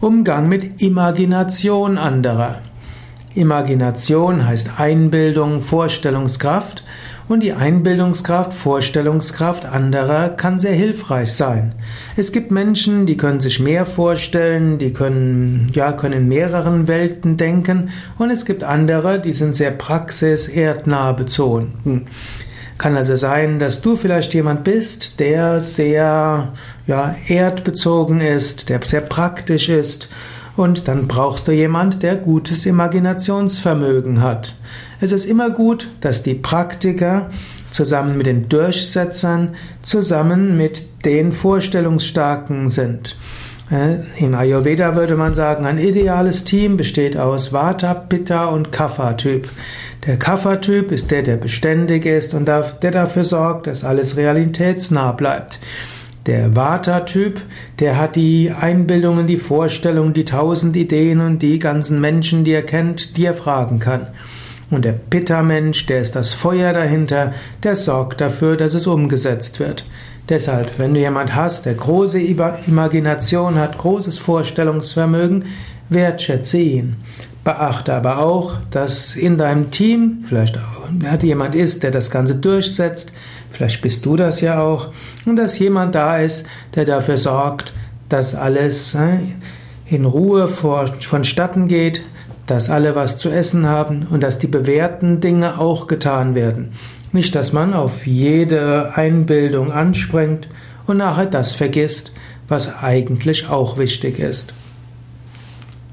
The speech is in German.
Umgang mit Imagination anderer. Imagination heißt Einbildung, Vorstellungskraft und die Einbildungskraft, Vorstellungskraft anderer kann sehr hilfreich sein. Es gibt Menschen, die können sich mehr vorstellen, die können, ja, können in mehreren Welten denken und es gibt andere, die sind sehr praxis-, erdnah bezogen. Kann also sein, dass du vielleicht jemand bist, der sehr ja, erdbezogen ist, der sehr praktisch ist und dann brauchst du jemand, der gutes Imaginationsvermögen hat. Es ist immer gut, dass die Praktiker zusammen mit den Durchsetzern zusammen mit den Vorstellungsstarken sind. Im Ayurveda würde man sagen, ein ideales Team besteht aus Vata, Pitta und Kapha-Typ. Der Kapha-Typ ist der, der beständig ist und der dafür sorgt, dass alles realitätsnah bleibt. Der Vata-Typ, der hat die Einbildungen, die Vorstellungen, die tausend Ideen und die ganzen Menschen, die er kennt, die er fragen kann. Und der Pitta-Mensch, der ist das Feuer dahinter, der sorgt dafür, dass es umgesetzt wird. Deshalb, wenn du jemand hast, der große Imagination hat, großes Vorstellungsvermögen, wertschätze ihn. Beachte aber auch, dass in deinem Team vielleicht jemand ist, der das Ganze durchsetzt, vielleicht bist du das ja auch, und dass jemand da ist, der dafür sorgt, dass alles äh, in Ruhe vonstatten geht, dass alle was zu essen haben und dass die bewährten Dinge auch getan werden. Nicht, dass man auf jede Einbildung anspringt und nachher das vergisst, was eigentlich auch wichtig ist.